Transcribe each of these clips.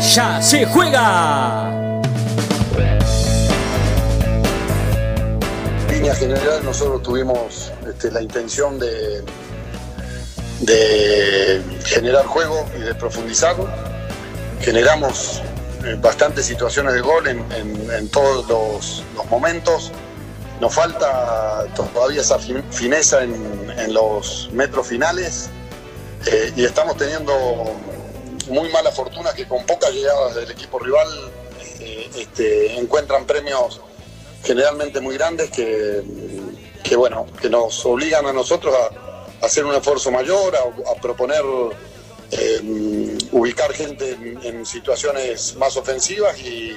ya se juega. En línea general nosotros tuvimos este, la intención de, generar juego y de profundizar. Generamos eh, bastantes situaciones de gol en, todos los, momentos. Nos falta todavía esa fin- fineza en, en los metros finales eh, y estamos teniendo muy mala fortuna que con pocas llegadas del equipo rival eh, este, encuentran premios generalmente muy grandes que, que, bueno, que nos obligan a nosotros a, hacer un esfuerzo mayor, a, proponer eh, ubicar gente en, situaciones más ofensivas y,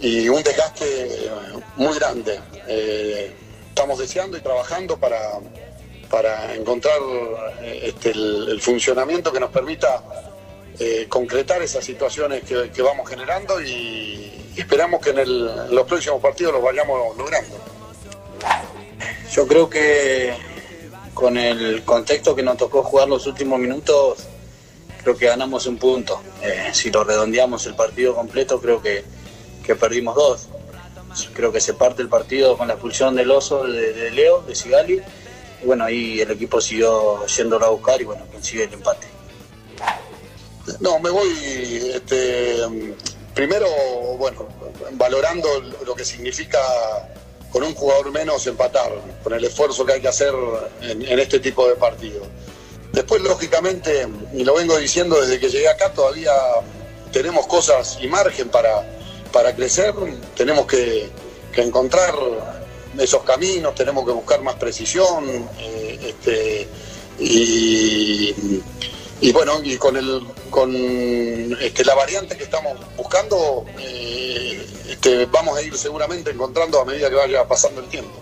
y un desgaste muy grande. Eh, estamos deseando y trabajando para, para encontrar eh, este, el funcionamiento que nos permita eh, concretar esas situaciones que, vamos generando y esperamos que en los próximos partidos los vayamos logrando. Yo creo que con el contexto que nos tocó jugar los últimos minutos, creo que ganamos un punto. Eh, si lo redondeamos el partido completo, creo que, que perdimos dos. Creo que se parte el partido con la expulsión del oso de, de Leo, de Sigali. Y bueno, ahí el equipo siguió yéndolo a buscar y bueno, consigue el empate. No, me voy este, primero, bueno, valorando lo que significa con un jugador menos empatar, con el esfuerzo que hay que hacer en, este tipo de partidos. Después, lógicamente, y lo vengo diciendo desde que llegué acá, todavía tenemos cosas y margen para, para crecer, tenemos que, que encontrar esos caminos, tenemos que buscar más precisión, eh, este, y, y bueno, y con el con este, la variante que estamos buscando, eh, este, vamos a ir seguramente encontrando a medida que vaya pasando el tiempo.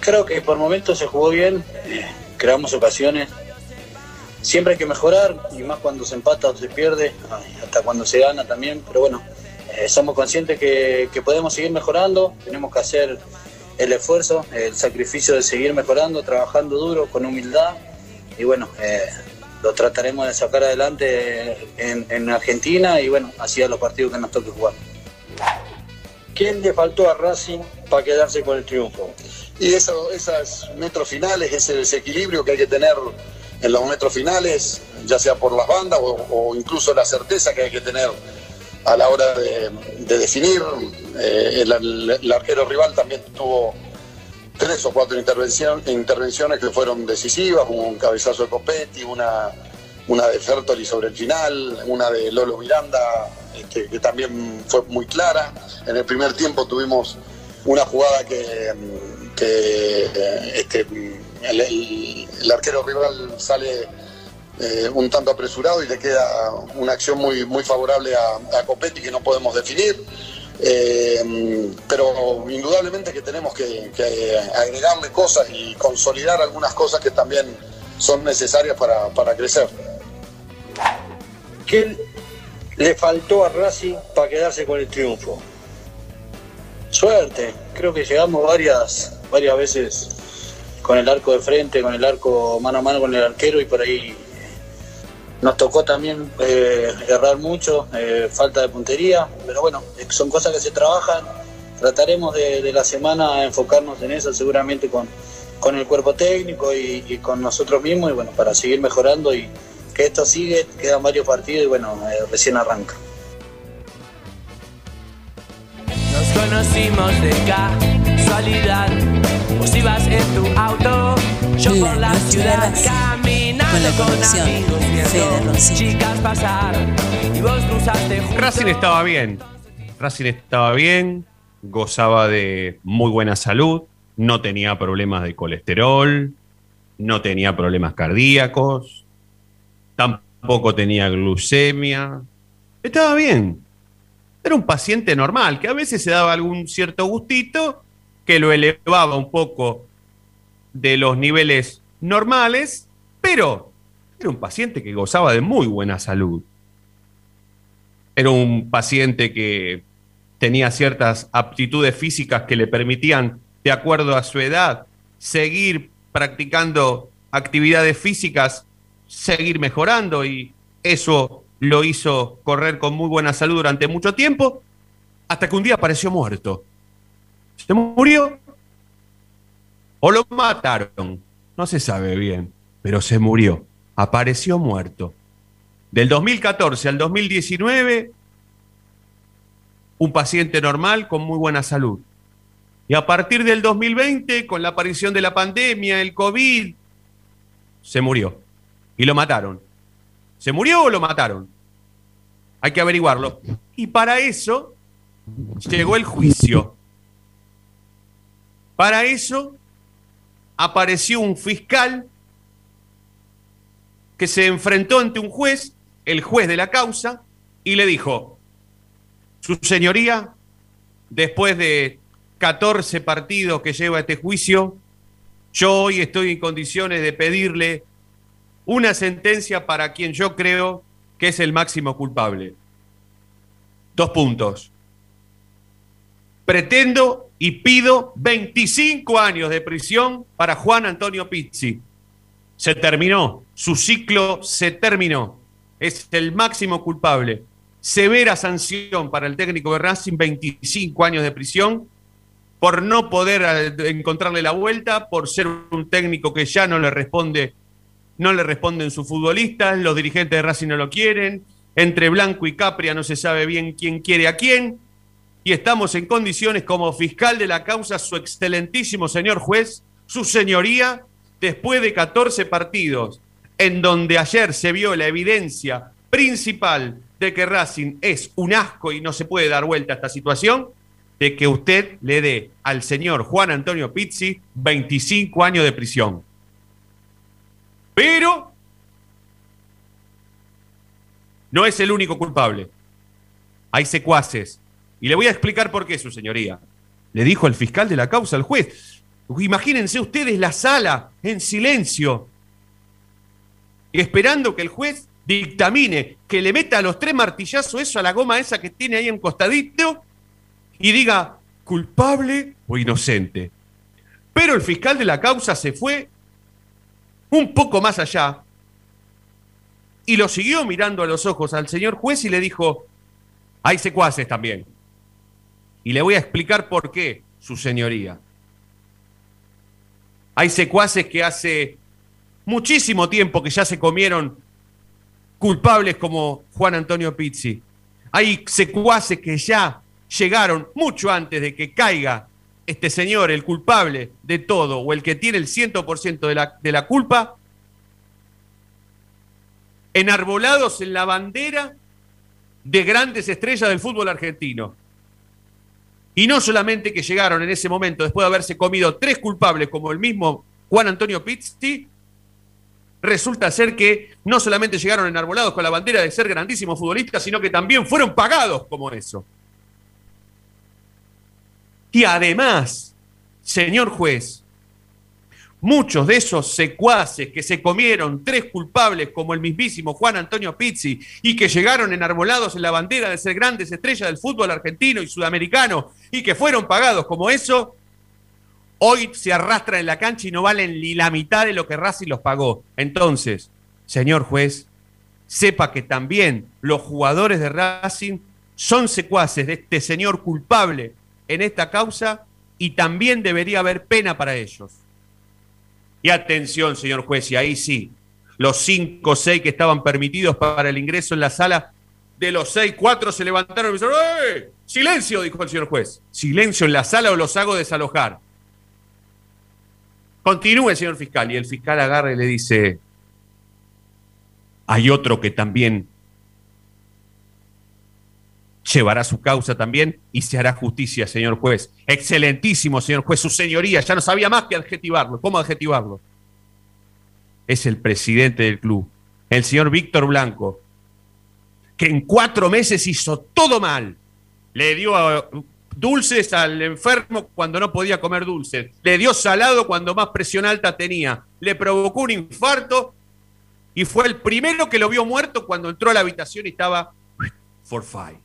Creo que por momentos se jugó bien, eh, creamos ocasiones. Siempre hay que mejorar, y más cuando se empata o se pierde, hasta cuando se gana también. Pero bueno, eh, somos conscientes que, que podemos seguir mejorando, tenemos que hacer el esfuerzo, el sacrificio de seguir mejorando, trabajando duro, con humildad. Y bueno, eh, lo trataremos de sacar adelante en, en Argentina y bueno, así a los partidos que nos toque jugar. ¿Quién le faltó a Racing para quedarse con el triunfo? Y eso, esas metros finales, ese desequilibrio que hay que tener en los metros finales, ya sea por las bandas o, o incluso la certeza que hay que tener a la hora de, de definir. Eh, el, el arquero rival también tuvo tres o cuatro intervenciones que fueron decisivas, hubo un cabezazo de Copetti, una, una de Fertoli sobre el final, una de Lolo Miranda, este, que también fue muy clara. En el primer tiempo tuvimos una jugada que, este, el, arquero rival sale eh, un tanto apresurado y le queda una acción muy, muy favorable a Copetti que no podemos definir. Eh, pero indudablemente que tenemos que, agregarle cosas y consolidar algunas cosas que también son necesarias para, para crecer. ¿Qué le faltó a Racing para quedarse con el triunfo? Suerte, creo que llegamos varias, varias veces con el arco de frente, con el arco mano a mano con el arquero y por ahí nos tocó también eh, errar mucho, eh, falta de puntería, pero bueno, eh, son cosas que se trabajan. Trataremos de, de la semana enfocarnos en eso seguramente con, con el cuerpo técnico y, y con nosotros mismos y bueno, para seguir mejorando y que esto sigue, quedan varios partidos y bueno, eh, recién arranca. Nos conocimos de casualidad. Vos ibas en tu auto, yo por la ciudad caminando con la con, conducción Fede Roncini. chicas pasar y vos cruzaste junto. Racing estaba bien. Racing estaba bien, gozaba de muy buena salud, no tenía problemas de colesterol, no tenía problemas cardíacos, tampoco tenía glucemia, Estaba bien. Era un paciente normal, que a veces se daba algún cierto gustito, que lo elevaba un poco de los niveles normales, pero era un paciente que gozaba de muy buena salud. Era un paciente que tenía ciertas aptitudes físicas que le permitían, de acuerdo a su edad, seguir practicando actividades físicas, seguir mejorando y eso lo hizo correr con muy buena salud durante mucho tiempo, hasta que un día apareció muerto. Se murió o lo mataron, no se sabe bien, pero se murió, apareció muerto. Del 2014 al 2019, un paciente normal con muy buena salud. Y a partir del 2020, con la aparición de la pandemia, el COVID, se murió. Y lo mataron. ¿Se murió o lo mataron? Hay que averiguarlo. Y para eso llegó el juicio. Para eso apareció un fiscal que se enfrentó ante un juez, el juez de la causa, y le dijo, su señoría, después de 14 partidos que lleva este juicio, yo hoy estoy en condiciones de pedirle una sentencia para quien yo creo que es el máximo culpable. Dos puntos. Pretendo y pido 25 años de prisión para Juan Antonio Pizzi. Se terminó, su ciclo se terminó. Es el máximo culpable. Severa sanción para el técnico de Racing, 25 años de prisión por no poder eh, encontrarle la vuelta, por ser un técnico que ya no le responde, no le responden sus futbolistas, los dirigentes de Racing no lo quieren, entre Blanco y Capria no se sabe bien quién quiere a quién, y estamos en condiciones como fiscal de la causa, su excelentísimo señor juez, su señoría, después de 14 partidos, en donde ayer se vio la evidencia principal de que Racing es un asco y no se puede dar vuelta a esta situación, de que usted le dé al señor Juan Antonio Pizzi 25 años de prisión. Pero no es el único culpable. Hay secuaces. Y le voy a explicar por qué, su señoría. Le dijo el fiscal de la causa al juez. Imagínense ustedes la sala en silencio, esperando que el juez dictamine, que le meta los tres martillazos eso a la goma esa que tiene ahí en costadito y diga culpable o inocente. Pero el fiscal de la causa se fue un poco más allá y lo siguió mirando a los ojos al señor juez y le dijo, hay secuaces también. Y le voy a explicar por qué, su señoría. Hay secuaces que hace muchísimo tiempo que ya se comieron culpables como Juan Antonio Pizzi. Hay secuaces que ya llegaron mucho antes de que caiga este señor, el culpable de todo, o el que tiene el 100% de la, de la culpa, enarbolados en la bandera de grandes estrellas del fútbol argentino. Y no solamente que llegaron en ese momento, después de haberse comido tres culpables como el mismo Juan Antonio Pizzi, resulta ser que no solamente llegaron enarbolados con la bandera de ser grandísimos futbolistas, sino que también fueron pagados como eso. Y además, señor juez, muchos de esos secuaces que se comieron tres culpables como el mismísimo Juan Antonio Pizzi y que llegaron enarbolados en la bandera de ser grandes estrellas del fútbol argentino y sudamericano y que fueron pagados como eso, hoy se arrastran en la cancha y no valen ni la mitad de lo que Racing los pagó. Entonces, señor juez, sepa que también los jugadores de Racing son secuaces de este señor culpable en esta causa y también debería haber pena para ellos. Y atención, señor juez, y ahí sí, los cinco o seis que estaban permitidos para el ingreso en la sala, de los seis, cuatro se levantaron y dijeron, ¡Eh! Silencio, dijo el señor juez. Silencio en la sala o los hago desalojar. Continúe, señor fiscal. Y el fiscal agarra y le dice, hay otro que también llevará su causa también y se hará justicia, señor juez. Excelentísimo, señor juez, su señoría, ya no sabía más que adjetivarlo. ¿Cómo adjetivarlo? Es el presidente del club, el señor Víctor Blanco. que en cuatro meses hizo todo mal. Le dio eh, dulces al enfermo cuando no podía comer dulces. Le dio salado cuando más presión alta tenía. Le provocó un infarto y fue el primero que lo vio muerto cuando entró a la habitación y estaba for five.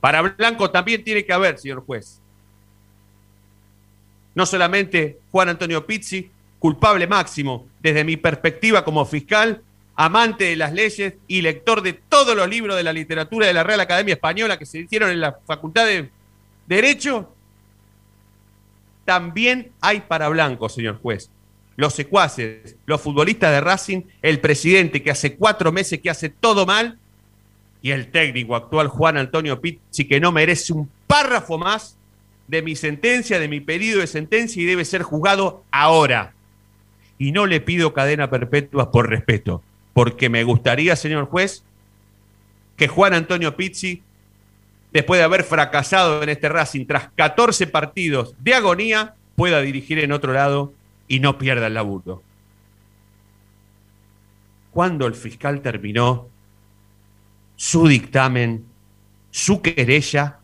Para Blanco también tiene que haber, señor juez. No solamente Juan Antonio Pizzi, culpable máximo desde mi perspectiva como fiscal, amante de las leyes y lector de todos los libros de la literatura de la Real Academia Española que se hicieron en la Facultad de Derecho, también hay para Blanco, señor juez. Los secuaces, los futbolistas de Racing, el presidente que hace cuatro meses que hace todo mal y el técnico actual Juan Antonio Pizzi que no merece un párrafo más de mi sentencia, de mi pedido de sentencia y debe ser juzgado ahora. Y no le pido cadena perpetua por respeto, porque me gustaría, señor juez, que Juan Antonio Pizzi, después de haber fracasado en este Racing tras 14 partidos de agonía, pueda dirigir en otro lado y no pierda el laburo. Cuando el fiscal terminó su dictamen, su querella,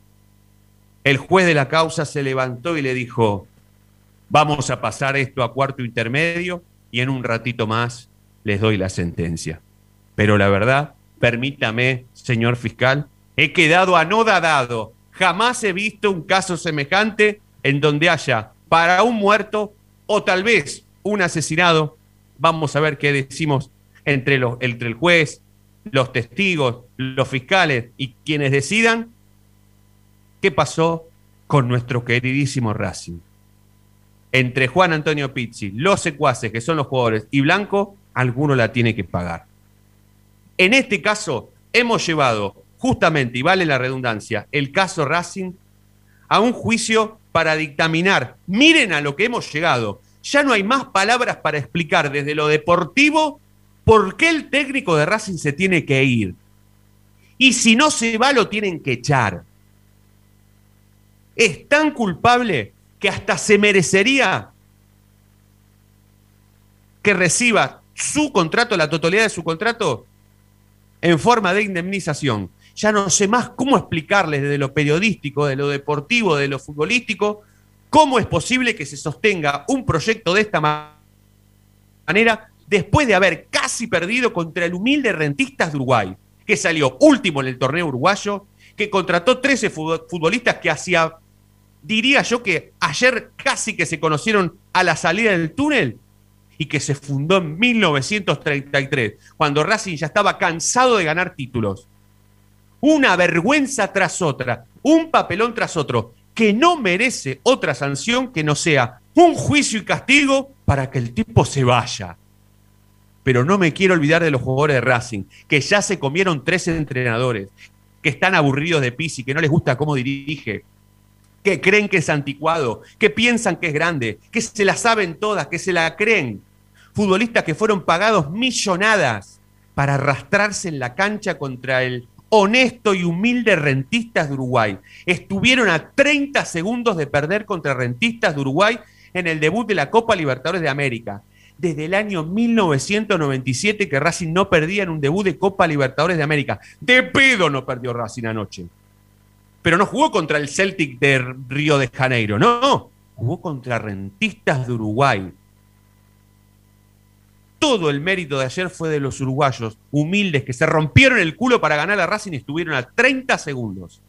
el juez de la causa se levantó y le dijo, vamos a pasar esto a cuarto intermedio y en un ratito más les doy la sentencia. Pero la verdad, permítame, señor fiscal, he quedado anodadado. Jamás he visto un caso semejante en donde haya para un muerto o tal vez un asesinado. Vamos a ver qué decimos entre, los, entre el juez, los testigos, los fiscales y quienes decidan qué pasó con nuestro queridísimo Racing. Entre Juan Antonio Pizzi, los secuaces, que son los jugadores, y Blanco, alguno la tiene que pagar. En este caso, hemos llevado justamente, y vale la redundancia, el caso Racing a un juicio para dictaminar. Miren a lo que hemos llegado. Ya no hay más palabras para explicar desde lo deportivo ¿por qué el técnico de Racing se tiene que ir? Y si no se va, lo tienen que echar. Es tan culpable que hasta se merecería que reciba su contrato, la totalidad de su contrato, en forma de indemnización. Ya no sé más cómo explicarles desde lo periodístico, de lo deportivo, de lo futbolístico, cómo es posible que se sostenga un proyecto de esta manera después de haber casi perdido contra el humilde Rentistas de Uruguay, que salió último en el torneo uruguayo, que contrató 13 futbolistas que hacía, diría yo que ayer casi que se conocieron a la salida del túnel y que se fundó en 1933, cuando Racing ya estaba cansado de ganar títulos. Una vergüenza tras otra, un papelón tras otro, que no merece otra sanción que no sea un juicio y castigo para que el tipo se vaya pero no me quiero olvidar de los jugadores de Racing, que ya se comieron tres entrenadores, que están aburridos de Pisi, que no les gusta cómo dirige, que creen que es anticuado, que piensan que es grande, que se la saben todas, que se la creen. Futbolistas que fueron pagados millonadas para arrastrarse en la cancha contra el honesto y humilde Rentistas de Uruguay. Estuvieron a 30 segundos de perder contra Rentistas de Uruguay en el debut de la Copa Libertadores de América desde el año 1997 que Racing no perdía en un debut de Copa Libertadores de América. De pedo no perdió Racing anoche. Pero no jugó contra el Celtic de Río de Janeiro, no, jugó contra Rentistas de Uruguay. Todo el mérito de ayer fue de los uruguayos, humildes, que se rompieron el culo para ganar a Racing y estuvieron a 30 segundos.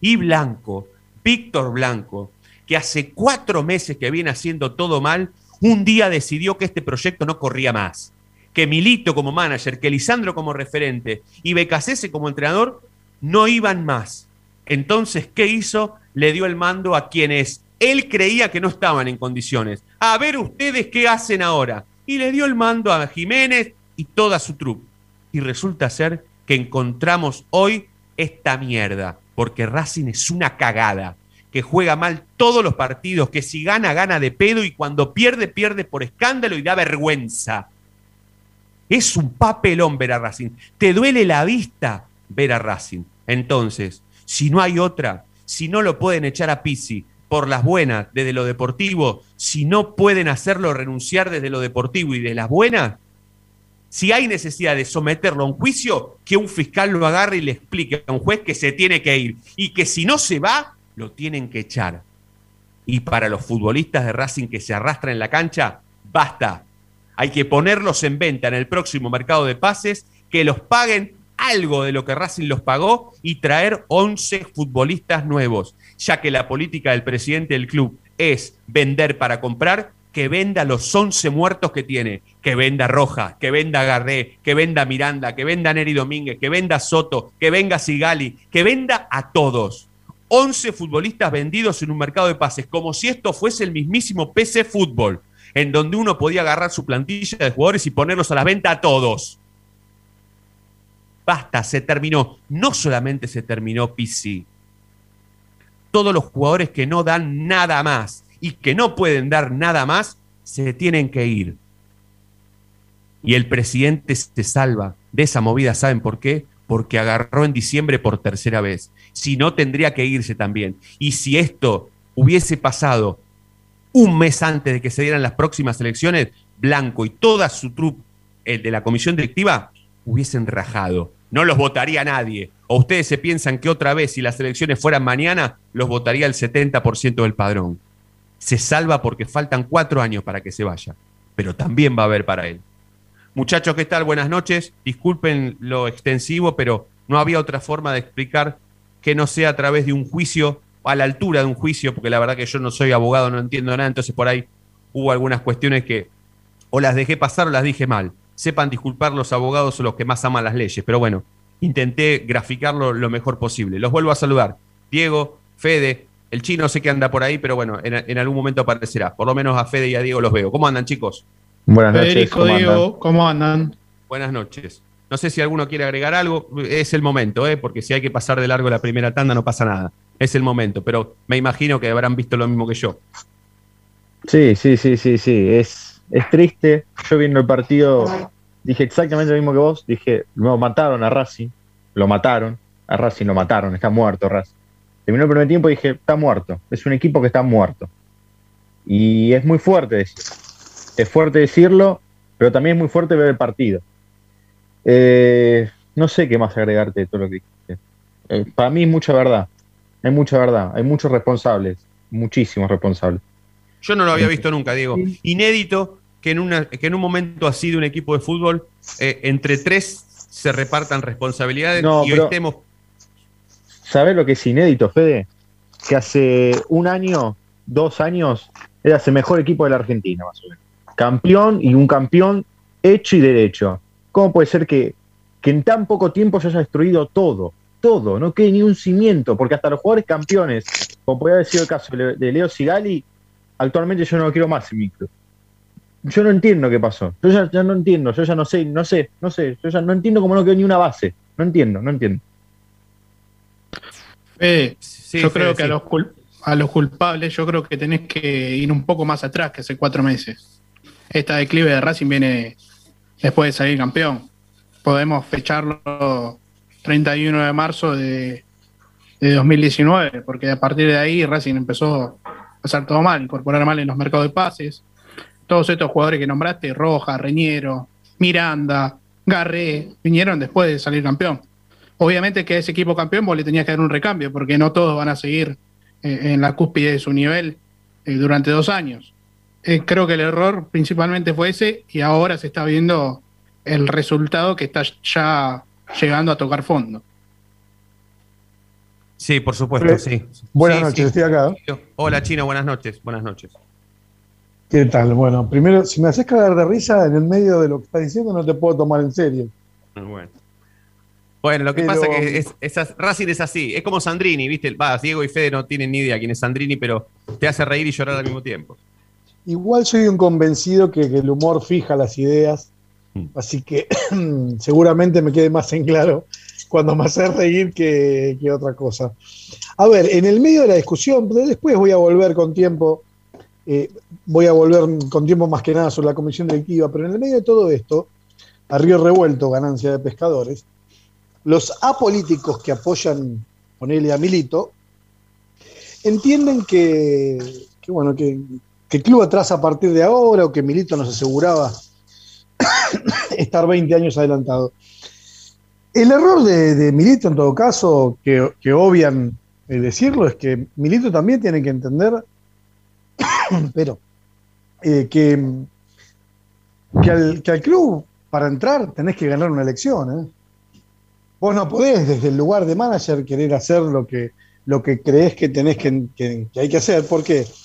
Y Blanco, Víctor Blanco, que hace cuatro meses que viene haciendo todo mal, un día decidió que este proyecto no corría más, que Milito como manager, que Lisandro como referente y Becasese como entrenador no iban más. Entonces, ¿qué hizo? Le dio el mando a quienes él creía que no estaban en condiciones. A ver ustedes qué hacen ahora. Y le dio el mando a Jiménez y toda su trupe. Y resulta ser que encontramos hoy esta mierda, porque Racing es una cagada que juega mal todos los partidos, que si gana, gana de pedo y cuando pierde, pierde por escándalo y da vergüenza. Es un papelón ver a Racing. Te duele la vista ver a Racing. Entonces, si no hay otra, si no lo pueden echar a Pisi por las buenas desde lo deportivo, si no pueden hacerlo renunciar desde lo deportivo y de las buenas, Si hay necesidad de someterlo a un juicio, que un fiscal lo agarre y le explique a un juez que se tiene que ir y que si no se va, lo tienen que echar. Y para los futbolistas de Racing que se arrastran en la cancha, basta. Hay que ponerlos en venta en el próximo mercado de pases, que los paguen algo de lo que Racing los pagó y traer 11 futbolistas nuevos, ya que la política del presidente del club es vender para comprar, que venda los 11 muertos que tiene, que venda Roja, que venda Garré, que venda Miranda, que venda Neri Domínguez, que venda Soto, que venga Sigali, que venda a todos. 11 futbolistas vendidos en un mercado de pases, como si esto fuese el mismísimo PC Fútbol, en donde uno podía agarrar su plantilla de jugadores y ponerlos a la venta a todos. Basta, se terminó. No solamente se terminó PC. Todos los jugadores que no dan nada más y que no pueden dar nada más, se tienen que ir. Y el presidente se salva de esa movida, ¿saben por qué? Porque agarró en diciembre por tercera vez. Si no, tendría que irse también. Y si esto hubiese pasado un mes antes de que se dieran las próximas elecciones, Blanco y toda su trupe el de la comisión directiva hubiesen rajado. No los votaría nadie. ¿O ustedes se piensan que otra vez, si las elecciones fueran mañana, los votaría el 70% del padrón? se salva porque faltan cuatro años para que se vaya, pero también va a haber para él. Muchachos, ¿qué tal? Buenas noches. Disculpen lo extensivo, pero no había otra forma de explicar que no sea a través de un juicio, a la altura de un juicio, porque la verdad que yo no soy abogado, no entiendo nada, entonces por ahí hubo algunas cuestiones que o las dejé pasar o las dije mal. Sepan disculpar los abogados o los que más aman las leyes, pero bueno, intenté graficarlo lo mejor posible. Los vuelvo a saludar. Diego, Fede, el chino sé que anda por ahí, pero bueno, en, algún momento aparecerá. Por lo menos a Fede y a Diego los veo. ¿Cómo andan, chicos? Buenas noches. ¿cómo Diego, andan? ¿cómo andan? Buenas noches. No sé si alguno quiere agregar algo. Es el momento, ¿eh? porque si hay que pasar de largo la primera tanda no pasa nada. Es el momento, pero me imagino que habrán visto lo mismo que yo. Sí, sí, sí, sí, sí. Es, es triste. Yo viendo el partido dije exactamente lo mismo que vos. Dije, lo mataron a Racing. Lo mataron. A Racing lo mataron. Está muerto Racing. Terminó el primer tiempo y dije, está muerto. Es un equipo que está muerto. Y es muy fuerte decirlo. Es fuerte decirlo, pero también es muy fuerte ver el partido. Eh, no sé qué más agregarte de todo lo que dijiste. Eh, para mí es mucha verdad. Hay mucha verdad. Hay muchos responsables. Muchísimos responsables. Yo no lo había visto nunca, Diego. Inédito que en, una, que en un momento así de un equipo de fútbol, eh, entre tres se repartan responsabilidades y hoy estemos ¿Sabes lo que es inédito, Fede? Que hace un año, dos años, era el mejor equipo de la Argentina, más o menos. Campeón y un campeón hecho y derecho. ¿Cómo puede ser que, en tan poco tiempo se haya destruido todo? Todo, no quede ni un cimiento, porque hasta los jugadores campeones, como podría haber sido el caso de Leo Sigali, actualmente yo no lo quiero más en mi club. Yo no entiendo qué pasó. Yo ya, ya, no entiendo, yo ya no sé, no sé, no sé, yo ya no entiendo cómo no quedó ni una base. No entiendo, no entiendo yo creo que a, los a los culpables, yo creo que tenés que ir un poco más atrás que hace cuatro meses. Esta declive de Racing viene después de salir campeón. Podemos fecharlo 31 de marzo de, de 2019, porque a partir de ahí Racing empezó a hacer todo mal, incorporar mal en los mercados de pases. Todos estos jugadores que nombraste, Roja, Reñero, Miranda, Garré, vinieron después de salir campeón. Obviamente que a ese equipo campeón vos le tenías que dar un recambio, porque no todos van a seguir eh, en la cúspide de su nivel eh, durante dos años. Eh, creo que el error principalmente fue ese y ahora se está viendo el resultado que está ya llegando a tocar fondo. Sí, por supuesto, sí. Buenas noches, estoy acá. Hola, Chino, buenas noches. Buenas noches. ¿Qué tal? Bueno, primero, si me haces cagar de risa en el medio de lo que estás diciendo, no te puedo tomar en serio. Bueno. Bueno, lo que pasa es que es, Racing es así, es como Sandrini, ¿viste? Va, Diego y Fede no tienen ni idea quién es Sandrini, pero te hace reír y llorar al mismo tiempo. Igual soy un convencido que, el humor fija las ideas, mm. así que seguramente me quede más en claro cuando me hace reír que, otra cosa. A ver, en el medio de la discusión, después voy a volver con tiempo, eh, voy a volver con tiempo más que nada sobre la comisión directiva, pero en el medio de todo esto, a Río Revuelto, ganancia de pescadores, los apolíticos que apoyan, ponerle a Milito, entienden que, bueno, que, el club atrás a partir de ahora o que Milito nos aseguraba estar 20 años adelantado. El error de, Milito, en todo caso, que, obvian eh, decirlo, es que Milito también tiene que entender, pero eh, que, que al, club, para entrar, tenés que ganar una elección. ¿eh? Vos no podés, desde el lugar de manager, querer hacer lo que, lo que crees que tenés que, que, hay que hacer. ¿Por qué? Porque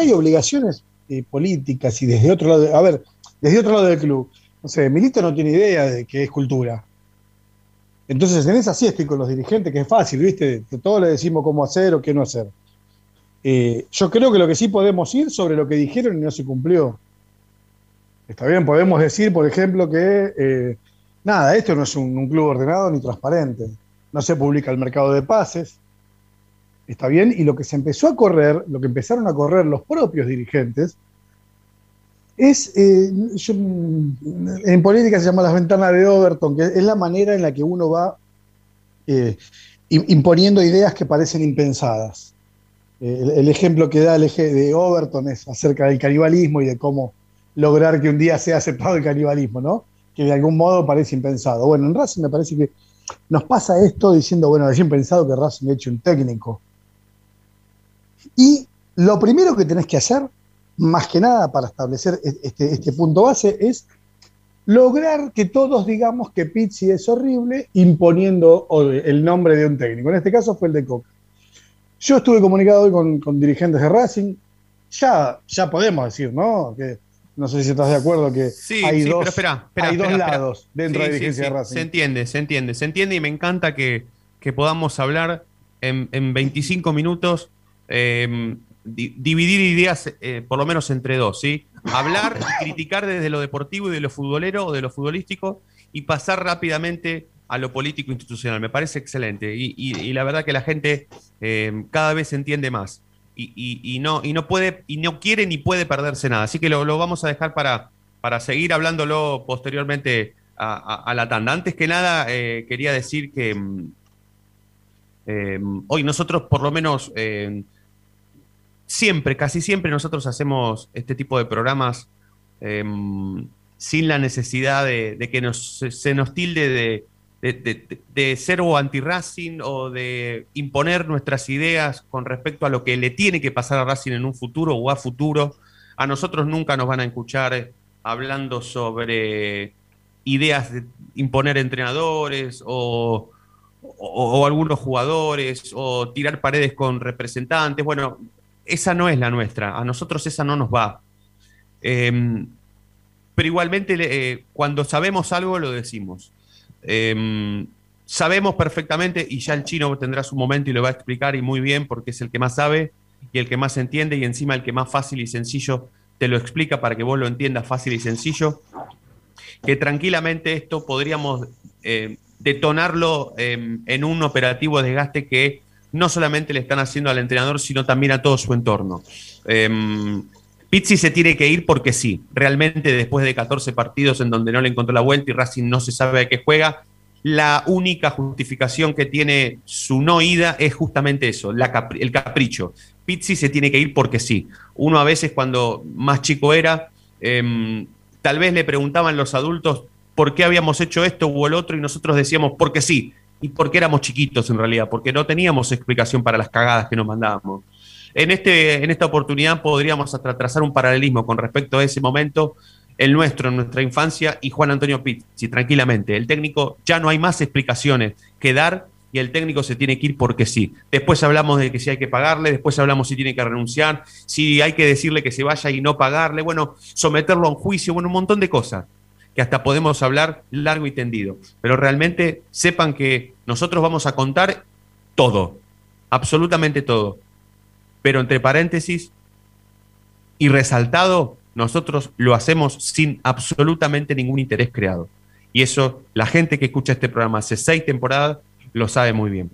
hay obligaciones políticas y desde otro lado, a ver, desde otro lado del club. No sé, Milito no tiene idea de qué es cultura. Entonces, en esa sí estoy con los dirigentes, que es fácil, ¿viste? Todos le decimos cómo hacer o qué no hacer. Eh, yo creo que lo que sí podemos ir sobre lo que dijeron y no se cumplió. Está bien, podemos decir, por ejemplo, que eh, nada, esto no es un, club ordenado ni transparente. No se publica el mercado de pases. Está bien, y lo que se empezó a correr, lo que empezaron a correr los propios dirigentes, es, eh, en política se llama las ventanas de Overton, que es la manera en la que uno va eh, imponiendo ideas que parecen impensadas. Eh, el, ejemplo que da el eje de Overton es acerca del canibalismo y de cómo lograr que un día sea aceptado el canibalismo, ¿no? Que de algún modo parece impensado. Bueno, en Racing me parece que nos pasa esto diciendo, bueno, es impensado que Racing eche un técnico. Y lo primero que tenés que hacer más que nada para establecer este, este, punto base, es lograr que todos digamos que Pizzi es horrible imponiendo el nombre de un técnico. En este caso fue el de Coca. Yo estuve comunicado hoy con, dirigentes de Racing. Ya, ya podemos decir, ¿no? Que no sé si estás de acuerdo que hay dos, hay dos lados dentro de la dirigencia de Racing. Se entiende, se entiende, se entiende y me encanta que, podamos hablar en, en 25 minutos eh, dividir ideas, eh, por lo menos entre dos, ¿sí? Hablar y criticar desde lo deportivo y de lo futbolero o de lo futbolístico y pasar rápidamente a lo político institucional. Me parece excelente y, la verdad que la gente eh, cada vez entiende más y, no, y no puede y no quiere ni puede perderse nada. Así que lo, vamos a dejar para, para seguir hablándolo posteriormente a, la tanda. Antes que nada, eh, quería decir que mm, hoy nosotros por lo menos siempre, casi siempre nosotros hacemos este tipo de programas em, sin la necesidad de, que se nos tilde de, ser o anti-Racing o de imponer nuestras ideas con respecto a lo que le tiene que pasar a Racing en un futuro o a futuro. A nosotros nunca nos van a escuchar hablando sobre ideas de imponer entrenadores o, o, algunos jugadores o tirar paredes con representantes. Bueno, esa no es la nuestra, a nosotros esa no nos va. Em, pero igualmente eh, cuando sabemos algo lo decimos. Em, sabemos perfectamente, y ya el chino tendrá su momento y lo va a explicar y muy bien porque es el que más sabe y el que más entiende y encima el que más fácil y sencillo te lo explica para que vos lo entiendas fácil y sencillo, que tranquilamente esto podríamos eh, detonarlo em, en un operativo desgaste que no solamente le están haciendo al entrenador, sino también a todo su entorno. Eh, Pizzi se tiene que ir porque sí. Realmente después de 14 partidos en donde no le encontró la vuelta y Racing no se sabe a qué juega, la única justificación que tiene su no ida es justamente eso, el capricho. Pizzi se tiene que ir porque sí. Uno a veces cuando más chico era, em, tal vez le preguntaban los adultos por qué habíamos hecho esto u el otro y nosotros decíamos porque sí y porque éramos chiquitos en realidad, porque no teníamos explicación para las cagadas que nos mandábamos. En, este, en esta oportunidad podríamos trazar un paralelismo con respecto a ese momento, el nuestro, en nuestra infancia, y Juan Antonio Pizzi, tranquilamente. El técnico, ya no hay más explicaciones que dar y el técnico se tiene que ir porque sí. Después hablamos de que si hay que pagarle, después hablamos si tiene que renunciar, si hay que decirle que se vaya y no pagarle, bueno, someterlo a un juicio, bueno, un montón de cosas que hasta podemos hablar largo y tendido. Pero realmente sepan que nosotros vamos a contar todo, absolutamente todo. Pero entre paréntesis y resaltado, nosotros lo hacemos sin absolutamente ningún interés creado. Y eso la gente que escucha este programa hace seis temporadas lo sabe muy bien.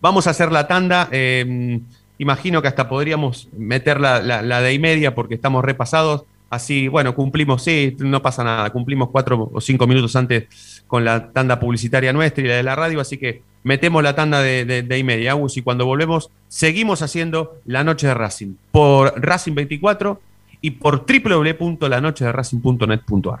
Vamos a hacer la tanda. Em, imagino que hasta podríamos meter la, la de y media porque estamos repasados. Así, bueno, cumplimos, sí, no pasa nada, cumplimos cuatro o cinco minutos antes con la tanda publicitaria nuestra y la de la radio, así que metemos la tanda de, de, y media, y cuando volvemos seguimos haciendo La Noche de Racing por Racing 24 y por www.lanochederacing.net.ar.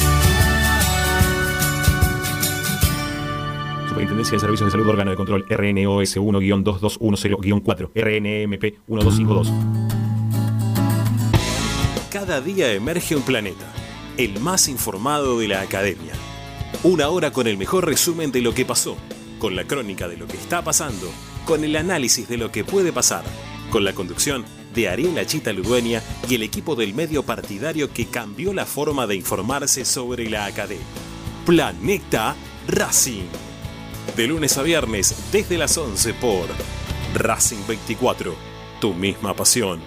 Superintendencia de Servicios de Salud Órgano de Control RNOS 1-2210-4 RNMP 1252. Cada día emerge un planeta, el más informado de la academia. Una hora con el mejor resumen de lo que pasó, con la crónica de lo que está pasando, con el análisis de lo que puede pasar, con la conducción de Ariel Chita Ludueña y el equipo del medio partidario que cambió la forma de informarse sobre la academia. Planeta Racing de lunes a viernes desde las 11 por Racing 24, tu misma pasión,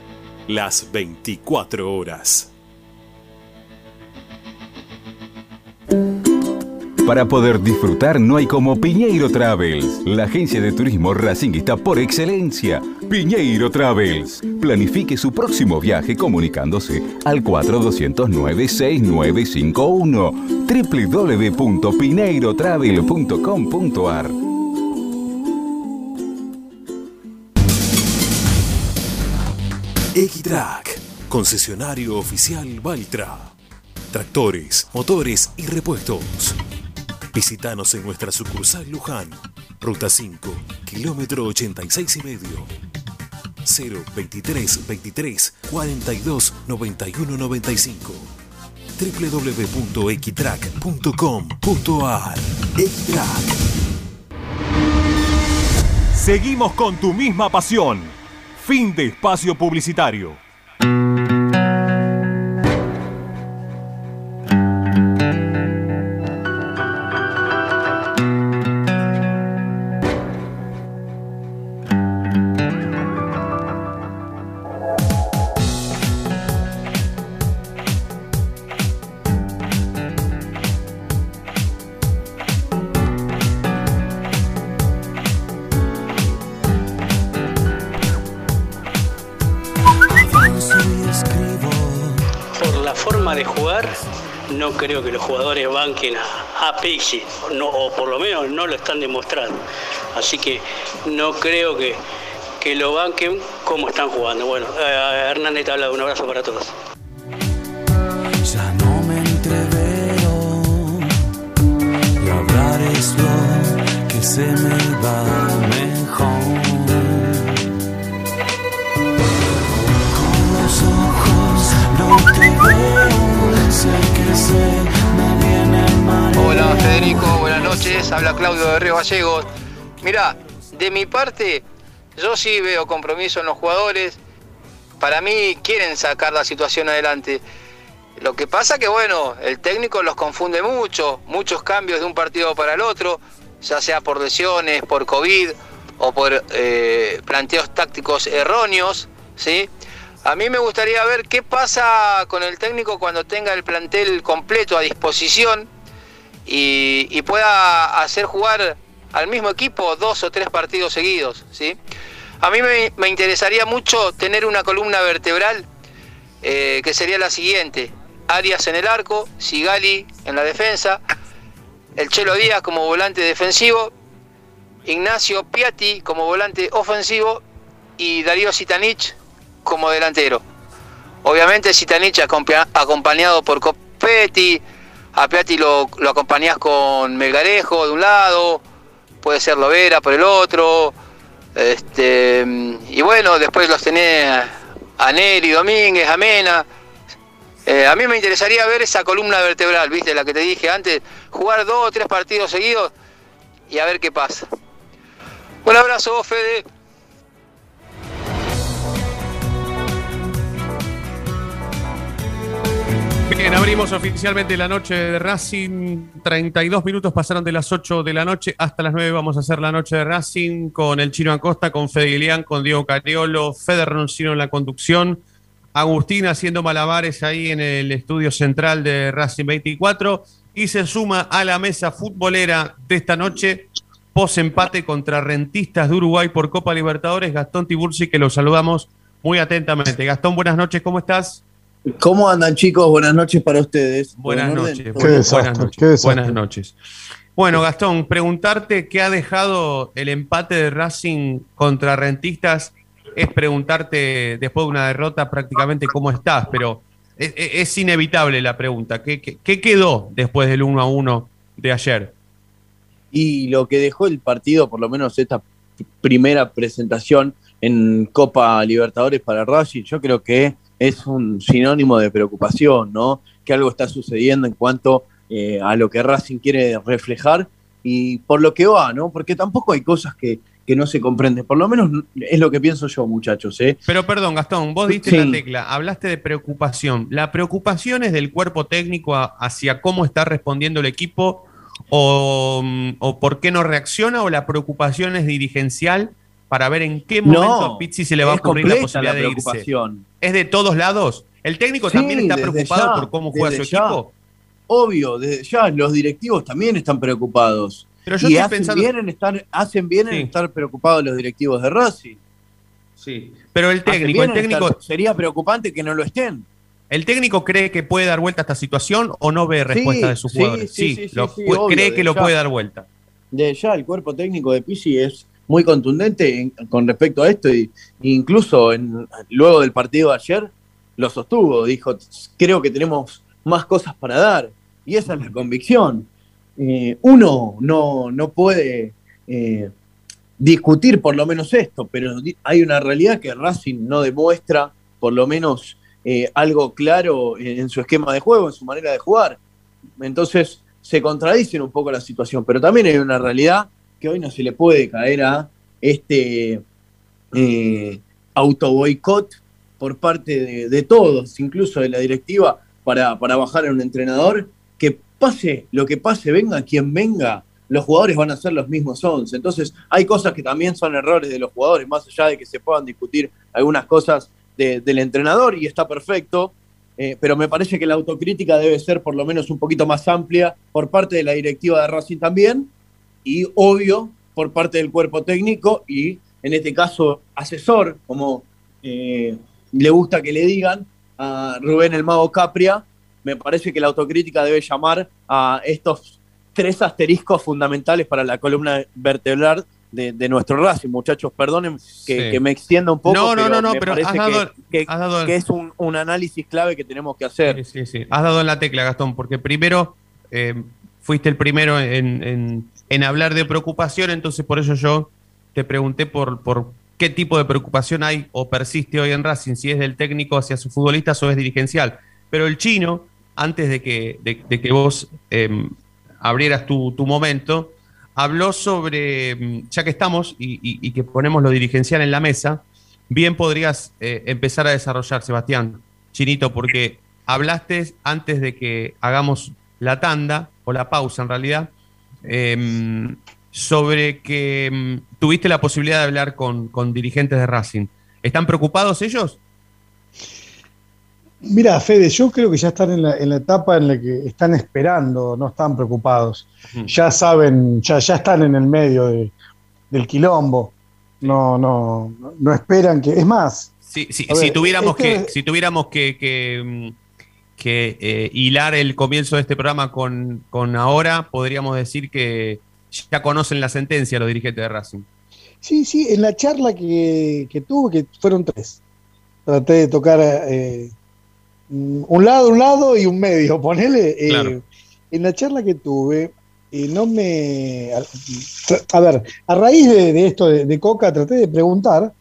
las 24 horas. Para poder disfrutar no hay como Piñeiro Travels, la agencia de turismo racinguista por excelencia. Piñeiro Travels. Planifique su próximo viaje comunicándose al 4209-6951 www.pineirotravel.com.ar Equitrack, concesionario oficial Valtra. Tractores, motores y repuestos. Visítanos en nuestra sucursal Luján, Ruta 5, kilómetro 86 y medio. 023 23 42 91 95 www.equitrack.com.ar Equitrack Seguimos con tu misma pasión. Fin de espacio publicitario. Banquen a, a Pixi, no, o por lo menos no lo están demostrando. Así que no creo que, que lo banquen como están jugando. Bueno, eh, Hernández te habla, un abrazo para todos. Ya no me entreveo y hablar es lo que se me va mejor. Con los ojos no te veo, sé que mal. Buenas noches. Habla Claudio de Río Gallegos. Mira, de mi parte, yo sí veo compromiso en los jugadores. Para mí quieren sacar la situación adelante. Lo que pasa que, bueno, el técnico los confunde mucho, muchos cambios de un partido para el otro, ya sea por lesiones, por COVID o por eh, planteos tácticos erróneos, ¿sí? A mí me gustaría ver qué pasa con el técnico cuando tenga el plantel completo a disposición y, pueda hacer jugar al mismo equipo dos o tres partidos seguidos, ¿sí? A mí me, me interesaría mucho tener una columna vertebral eh, que sería la siguiente. Arias en el arco, Sigali en la defensa, el Chelo Díaz como volante defensivo, Ignacio Piatti como volante ofensivo y Darío Sitanich como delantero. Obviamente Sitanich acompañado por Copetti, a Piatti lo, lo acompañás con Melgarejo de un lado, puede ser Lovera por el otro, este, y bueno, después los tenés a Neri, Domínguez, a Mena. Eh, a mí me interesaría ver esa columna vertebral, ¿viste? La que te dije antes, jugar dos o tres partidos seguidos y a ver qué pasa. Un abrazo, Fede. Bien, abrimos oficialmente la noche de Racing. 32 minutos pasaron de las 8 de la noche hasta las 9. Vamos a hacer la noche de Racing con el Chino Acosta, con Fede Guilián, con Diego Cariolo, Fede Roncino en la conducción, Agustín haciendo malabares ahí en el estudio central de Racing 24 y se suma a la mesa futbolera de esta noche post empate contra Rentistas de Uruguay por Copa Libertadores, Gastón Tiburci, que lo saludamos muy atentamente. Gastón, buenas noches, ¿cómo estás? ¿Cómo andan chicos? Buenas noches para ustedes. Buenas noches. Qué Buenas, desastre, buenas noches. qué. Buenas noches. Bueno, Gastón, preguntarte qué ha dejado el empate de Racing contra Rentistas es preguntarte después de una derrota prácticamente cómo estás, pero es, es- es inevitable la pregunta. ¿Qué, qué- qué quedó después del 1 a 1 de ayer? Y lo que dejó el partido, por lo menos esta primera presentación en Copa Libertadores para Racing, yo creo que es un sinónimo de preocupación, ¿no? Que algo está sucediendo en cuanto eh, a lo que Racing quiere reflejar y por lo que va, ¿no? Porque tampoco hay cosas que, que no se comprenden. Por lo menos es lo que pienso yo, muchachos, ¿eh? Pero perdón, Gastón, vos diste Sí. la tecla, hablaste de preocupación. ¿La preocupación es del cuerpo técnico a- hacia cómo está respondiendo el equipo o, o por qué no reacciona o la preocupación es dirigencial para ver en qué momento No, a Pizzi se le va a ocurrir la posibilidad la de irse? ¿Es de todos lados? ¿El técnico Sí, también está preocupado ya, por cómo juega su ya. equipo? Obvio, desde ya los directivos también están preocupados. Pero yo y estoy hacen pensando- bien en estar, hacen bien en estar preocupados los directivos de Racing. Sí. Pero el técnico, el técnico, estar- sería preocupante que no lo estén. ¿el técnico cree que puede dar vuelta a esta situación o no ve respuesta de sus sí, jugadores? sí, sí, sí, lo sí, obvio, cree que lo ya. puede dar vuelta. De ya el cuerpo técnico de Pizzi es muy contundente en- con respecto a esto y incluso en, luego del partido de ayer lo sostuvo, dijo, creo que tenemos más cosas para dar y esa es la convicción. Eh, uno no, no puede eh, discutir por lo menos esto, pero hay una realidad que Racing no demuestra por lo menos eh, algo claro en su esquema de juego, en su manera de jugar. Entonces se contradicen un poco la situación, pero también hay una realidad que hoy no se le puede caer a este eh, autoboicot por parte de, todos, incluso de la directiva, para, para bajar a un entrenador, que pase lo que pase, venga quien venga, los jugadores van a ser los mismos 11. Entonces hay cosas que también son errores de los jugadores, más allá de que se puedan discutir algunas cosas de- del entrenador, y está perfecto, eh, pero me parece que la autocrítica debe ser por lo menos un poquito más amplia por parte de la directiva de Racing también, y obvio por parte del cuerpo técnico y en este caso asesor, como eh, le gusta que le digan a Rubén el Mago Capria, me parece que la autocrítica debe llamar a estos tres asteriscos fundamentales para la columna vertebral de, de nuestro Racing. Muchachos, perdonen que, Sí. que me extienda un poco, No, no, pero no, no, pero has que- dado- que, has dado- que es un, un análisis clave que tenemos que hacer. Sí, sí, sí. Has dado en la tecla, Gastón, porque primero eh, fuiste el primero en, en- en hablar de preocupación, entonces por eso yo te pregunté por, qué tipo de preocupación hay o persiste hoy en Racing, si es del técnico hacia sus futbolistas o es dirigencial. Pero el chino, antes de que, de, que vos eh, abrieras tu, tu momento, habló sobre, mm, ya que estamos y que ponemos lo dirigencial en la mesa, bien podrías eh, empezar a desarrollar, Sebastián, Chinito, porque hablaste antes de que hagamos la tanda, o la pausa en realidad, em, sobre que em, tuviste la posibilidad de hablar con, con dirigentes de Racing. ¿Están preocupados ellos? Mira, Fede, yo creo que ya están en la, en la etapa en la que están esperando, no están preocupados. Ya saben, ya, ya están en el medio de- del quilombo. No, no, no esperan que. Es más. Si, si- a si ver, tuviéramos este- que, si tuviéramos que, que, mm, que, eh, hilar el comienzo de este programa con, con ahora, podríamos decir que ya conocen la sentencia los dirigentes de Racing. Sí, sí, en la charla que, que tuve, que fueron tres, traté de tocar eh, un lado, un lado y un medio, ponele. eh, Claro. en la charla que tuve, no me. A, a ver, a raíz de, de esto de, de Coca, traté de preguntar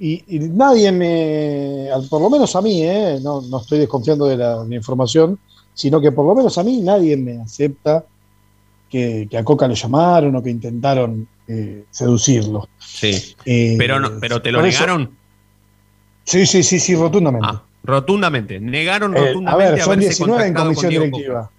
y, y nadie me. Por lo menos a mí, eh, no, no estoy desconfiando de la, de la información, sino que por lo menos a mí nadie me acepta que, que a Coca lo llamaron o que intentaron eh, seducirlo. Sí. Eh, Pero, no, pero te lo eso- negaron. Sí, sí, sí, sí, rotundamente. Ah, rotundamente. Negaron Eh, a rotundamente ver, son haberse 19 en comisión directiva. Coca.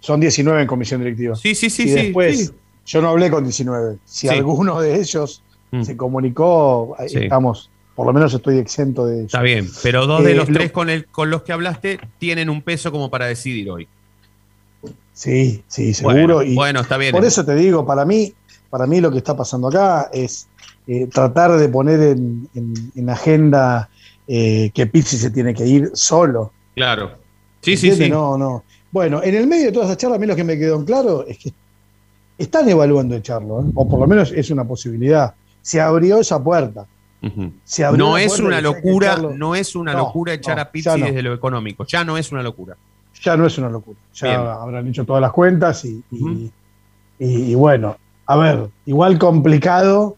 Son 19 en comisión directiva. Sí, sí, sí, y sí, después, sí. yo no hablé con 19. Si Sí. alguno de ellos Mm. se comunicó, Sí. estamos, por lo menos estoy exento de. Está bien, pero dos de Eh, los lo- tres con, el, con los que hablaste tienen un peso como para decidir hoy. Sí, sí, seguro. Bueno, y bueno, está bien. Por eso te digo, para mí, para mí lo que está pasando acá es eh, tratar de poner en, en- en agenda eh, que Pizzi se tiene que ir solo. Claro. Sí, sí, sí. No, no. Bueno, en el medio de toda esa charla, a mí lo que me quedó en claro es que están evaluando echarlo, ¿eh? o por lo menos es una posibilidad. Se abrió esa puerta. Ujú. Se abrió No es puerta una que locura, no es una locura echar no, a Pizzi no. desde lo económico. Ya no es una locura. ya no es una locura. Ya Bien. habrán hecho todas las cuentas y, y- y- y bueno, a ver, igual complicado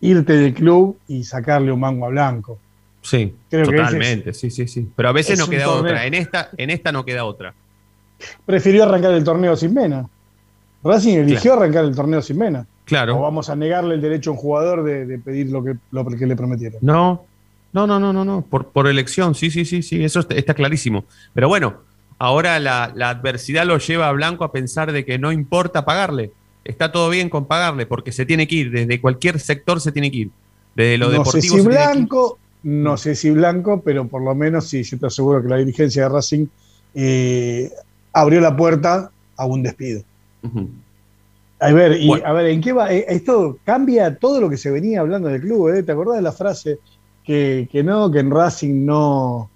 irte del club y sacarle un mango a blanco. Sí, Creo que totalmente, sí, sí, sí. Pero a veces es no queda torneo. otra. En esta, en esta no queda otra. Prefirió arrancar el torneo sin Mena. Racing eligió arrancar el torneo sin Mena. Claro. O vamos a negarle el derecho a un jugador de, de pedir lo que, lo que le prometieron. No, no, no, no, no, no. Por, por elección, sí, sí, sí, sí, eso está, está clarísimo. Pero bueno, ahora la, la adversidad lo lleva a Blanco a pensar de que no importa pagarle. Está todo bien con pagarle, porque se tiene que ir, desde cualquier sector se tiene que ir. Desde lo no sé deportivo si que ir. Blanco, no sé si Blanco, pero por lo menos sí, yo te aseguro que la dirigencia de Racing eh, abrió la puerta a un despido. Ujú. A ver, y, Bueno. a ver, ¿en qué va? Eh, Esto cambia todo lo que se venía hablando del club, ¿eh? ¿Te acordás de la frase que, que no, que en Racing no,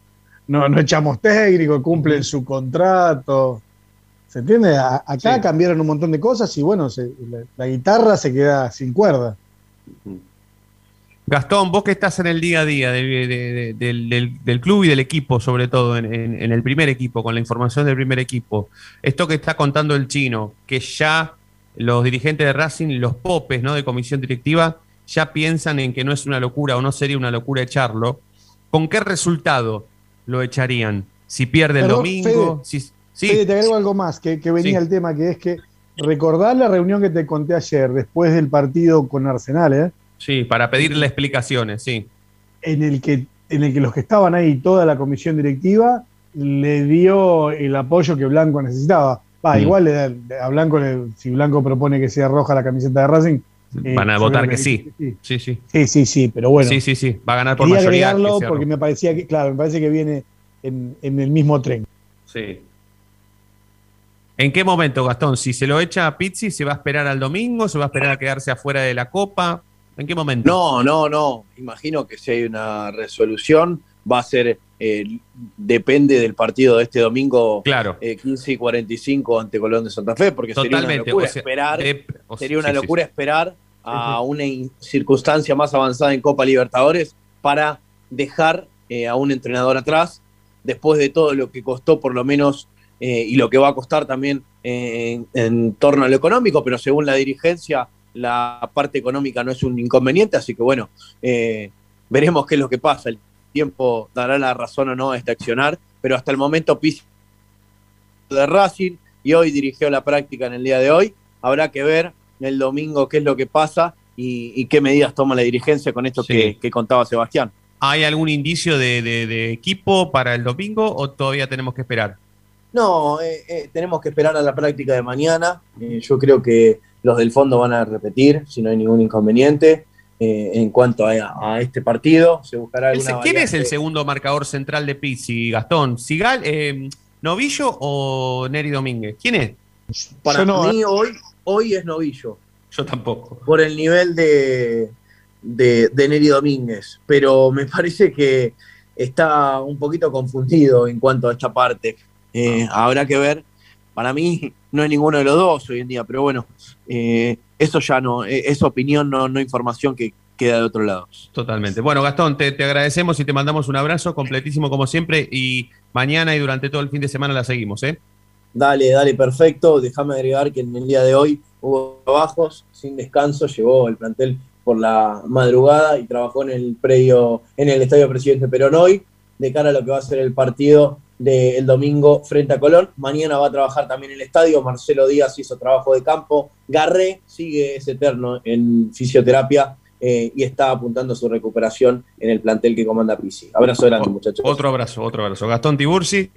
no, no echamos técnico, cumplen su contrato? ¿Se entiende? A- acá Sí. cambiaron un montón de cosas y bueno, se- la, la guitarra se queda sin cuerda. Gastón, vos que estás en el día a día del, de- de- del- del- del club y del equipo, sobre todo en, en- en el primer equipo, con la información del primer equipo, esto que está contando el chino, que ya los dirigentes de Racing, los popes ¿no? de comisión directiva, ya piensan en que no es una locura o no sería una locura echarlo, ¿con qué resultado lo echarían? Si pierde el domingo, Fede, si, sí, Fede, te agrego algo más, que, que venía Sí. el tema, que es que recordar la reunión que te conté ayer, después del partido con Arsenal, ¿eh? sí, para pedirle explicaciones, sí. en el que en el que los que estaban ahí, toda la comisión directiva, le dio el apoyo que Blanco necesitaba. Va, Mm. igual le da- a Blanco, le- si Blanco propone que sea roja la camiseta de Racing, eh, Van a yo votar que sí. sí. Sí, sí. Sí, sí, sí, pero bueno. Sí, sí, sí. Va a ganar por mayoría. agregarlo porque me parecía que, claro, me parece que viene en, en el mismo tren. Sí. ¿En qué momento, Gastón? Si se lo echa a Pizzi, ¿se va a esperar al domingo? ¿Se va a esperar a quedarse afuera de la Copa? ¿En qué momento? No, no, no. Imagino que si hay una resolución, va a ser, eh, depende del partido de este domingo, Claro. eh, 15 y 45 ante Colón de Santa Fe, porque sería una locura o sea, esperar, de- o sea, sería una sí, sí, locura esperar a una circunstancia más avanzada en Copa Libertadores para dejar eh, a un entrenador atrás, después de todo lo que costó por lo menos eh, y lo que va a costar también eh, en, en torno a lo económico, pero según la dirigencia la parte económica no es un inconveniente, así que bueno, eh, veremos qué es lo que pasa. El tiempo dará la razón o no a este accionar, pero hasta el momento Pizzi de Racing y hoy dirigió la práctica en el día de hoy. Habrá que ver el domingo qué es lo que pasa y, y qué medidas toma la dirigencia con esto Sí. que, que contaba Sebastián. ¿Hay algún indicio de, de- de equipo para el domingo o todavía tenemos que esperar? No, eh, eh, tenemos que esperar a la práctica de mañana. Eh, yo creo que los del fondo van a repetir, si no hay ningún inconveniente. Eh, en cuanto a, a este partido, se buscará ¿Quién es el segundo marcador central de Pizzi, Gastón? ¿Sigal, eh, Novillo o Neri Domínguez? ¿Quién es? Para no, mí hoy, hoy es novillo. Yo tampoco. por el nivel de, de, de Neri Domínguez, pero me parece que está un poquito confundido en cuanto a esta parte. Eh, habrá que ver. Para mí no es ninguno de los dos hoy en día, pero bueno, eh, eso ya no, eh, es opinión, no, no información que, queda de otro lado. Totalmente. Bueno, Gastón, te, te agradecemos y te mandamos un abrazo completísimo como siempre y mañana y durante todo el fin de semana la seguimos, ¿eh? Dale, dale, perfecto. Déjame agregar que en el día de hoy hubo trabajos sin descanso, llegó el plantel por la madrugada y trabajó en el predio, en el Estadio Presidente Perón hoy, de cara a lo que va a ser el partido del domingo frente a Colón. Mañana va a trabajar también en el estadio. Marcelo Díaz hizo trabajo de campo. Garré sigue ese eterno en fisioterapia eh, y está apuntando a su recuperación en el plantel que comanda Pisi. Abrazo grande, muchachos. Otro abrazo, otro abrazo. Gastón Tibursi,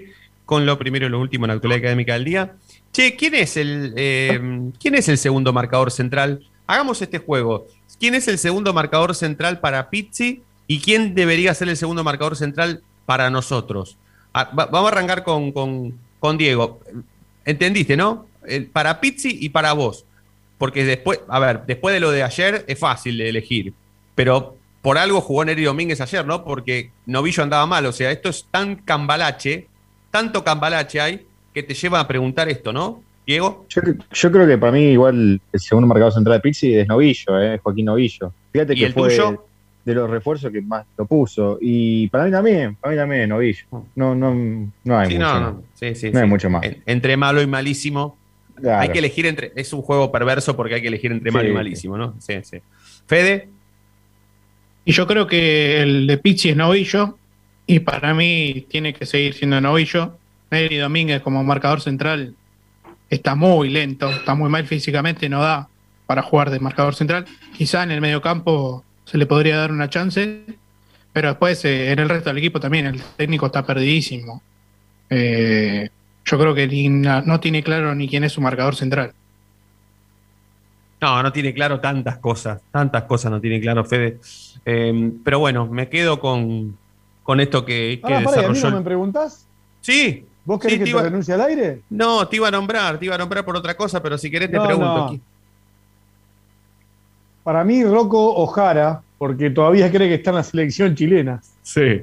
con lo primero y lo último en la actualidad académica del día. Che, ¿quién es el, eh, ¿quién es el segundo marcador central? Hagamos este juego. ¿Quién es el segundo marcador central para Pizzi y quién debería ser el segundo marcador central para nosotros? Ah, va- vamos a arrancar con, con- con Diego. ¿Entendiste, no? El- para Pizzi y para vos. Porque después, a ver, después de lo de ayer es fácil de elegir. Pero por algo jugó Neri Domínguez ayer, ¿no? Porque Novillo andaba mal. O sea, esto es tan cambalache, tanto cambalache hay, que te lleva a preguntar esto, ¿no? Diego. Yo, yo creo que para mí igual el segundo marcador central de Pizzi es Novillo, eh, Joaquín Novillo. Fíjate ¿Y que el fue tuyo? De los refuerzos que más lo puso. Y para mí también, para mí también Novillo. No, no, no hay Sí, mucho. no, más. no. Sí, sí, No hay mucho más. En- entre malo y malísimo. Claro. Hay que elegir entre. Es un juego perverso porque hay que elegir entre malo Sí, y malísimo, ¿no? Sí, sí. Fede. Y yo creo que el de Pizzi es novillo. Y para mí tiene que seguir siendo novillo. Neri Domínguez como marcador central está muy lento, está muy mal físicamente, no da para jugar de marcador central. Quizá en el mediocampo se le podría dar una chance, pero después eh, en el resto del equipo también el técnico está perdidísimo. Eh, yo creo que ni no tiene claro ni quién es su marcador central. No, no tiene claro tantas cosas. Tantas cosas no tiene claro, Fede. Eh, pero bueno, me quedo con, con esto que, que Ahora, pará, ¿y ¿a mí desarrolló. no me preguntás? Sí. ¿Vos querés Sí, que te te iba- renuncie al aire? No, te iba a nombrar, te iba a nombrar por otra cosa, pero si querés te No, pregunto. no. Para mí, Rocco Ojara, porque todavía cree que está en la selección chilena. Sí.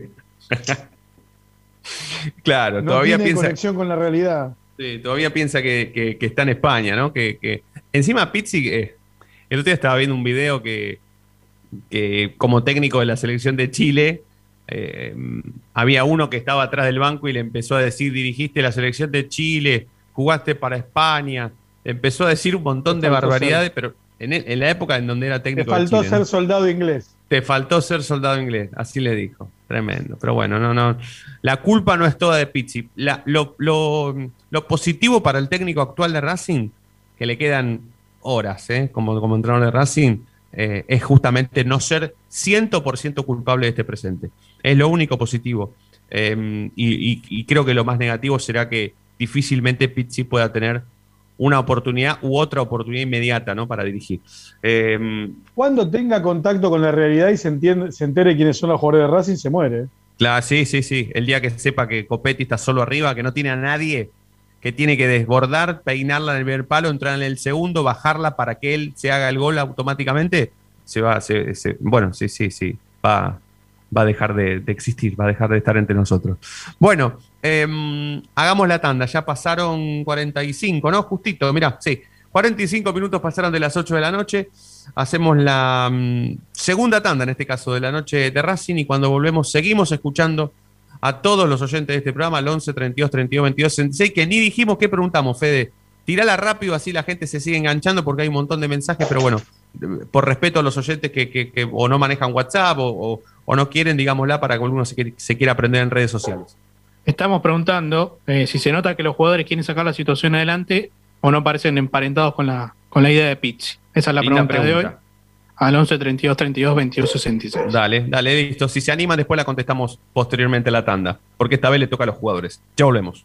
claro, No todavía tiene piensa. conexión con la realidad. Sí, todavía piensa que, que- que está en España, ¿no? Que, que- encima Pizzi, eh, el otro día estaba viendo un video que, que como técnico de la selección de Chile, eh, había uno que estaba atrás del banco y le empezó a decir, dirigiste la selección de Chile, jugaste para España, empezó a decir un montón de barbaridades, pero en, en la época en donde era Te técnico de faltó ser soldado inglés. Te faltó ser soldado inglés, así le dijo. Tremendo. Pero bueno, no, no. La culpa no es toda de Pizzi. La- lo, lo- lo positivo para el técnico actual de Racing, que le quedan horas ¿eh? como, como entrenador de Racing, eh, es justamente no ser 100% culpable de este presente. Es lo único positivo. Eh, y, y- y creo que lo más negativo será que difícilmente Pizzi pueda tener una oportunidad u otra oportunidad inmediata ¿no? para dirigir. Eh, Cuando tenga contacto con la realidad y se, entiende, se entere quiénes son los jugadores de Racing, se muere. Claro, sí, sí, sí. El día que sepa que Copetti está solo arriba, que no tiene a nadie, que tiene que desbordar, peinarla en el primer palo, entrar en el segundo, bajarla para que él se haga el gol automáticamente, se va, se, se- bueno, sí, sí, sí, va, va a dejar de, de existir, va a dejar de estar entre nosotros. Bueno, em, hagamos la tanda, ya pasaron 45, ¿no? Justito, mirá, sí. 45 minutos pasaron de las 8 de la noche. Hacemos la mm, segunda tanda, en este caso, de la noche de Racing. Y cuando volvemos, seguimos escuchando a todos los oyentes de este programa, al 11 32 32 22 66, que ni dijimos qué preguntamos, Fede. Tirala rápido, así la gente se sigue enganchando porque hay un montón de mensajes, pero bueno, por respeto a los oyentes que, que- que o no manejan WhatsApp o, no quieren, digámosla, para que alguno se, se quiera aprender en redes sociales. Estamos preguntando eh, si se nota que los jugadores quieren sacar la situación adelante o no parecen emparentados con la, con la idea de Pizzi. Esa es la pregunta, de hoy. Al 11 32 32 22 66. Dale, dale, listo. Si se animan, después la contestamos posteriormente a la tanda, porque esta vez le toca a los jugadores. Ya volvemos.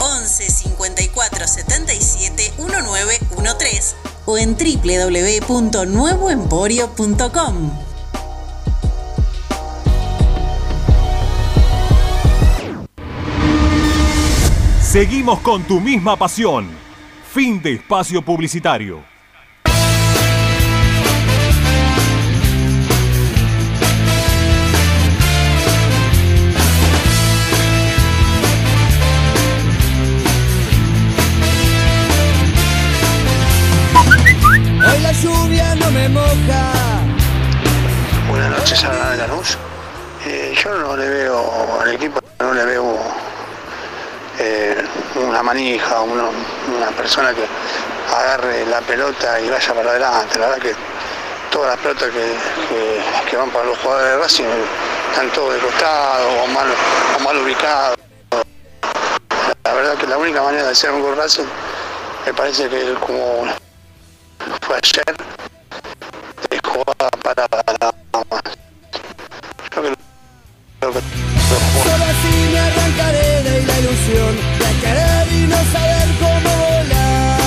11 54 77 1913 o en www.nuevoemporio.com. Seguimos con tu misma pasión. Fin de espacio publicitario. Buenas noches a Lanús. Eh, yo no le veo al equipo, no le veo eh, una manija, una persona que agarre la pelota y vaya para adelante. La verdad que todas las pelotas que, que- van para los jugadores de Racing están todos de costado o mal, mal ubicados. La verdad que la única manera de hacer un gol Racing me parece que como fue ayer, Solo así me arrancaré de la ilusión de querer y no saber cómo volar.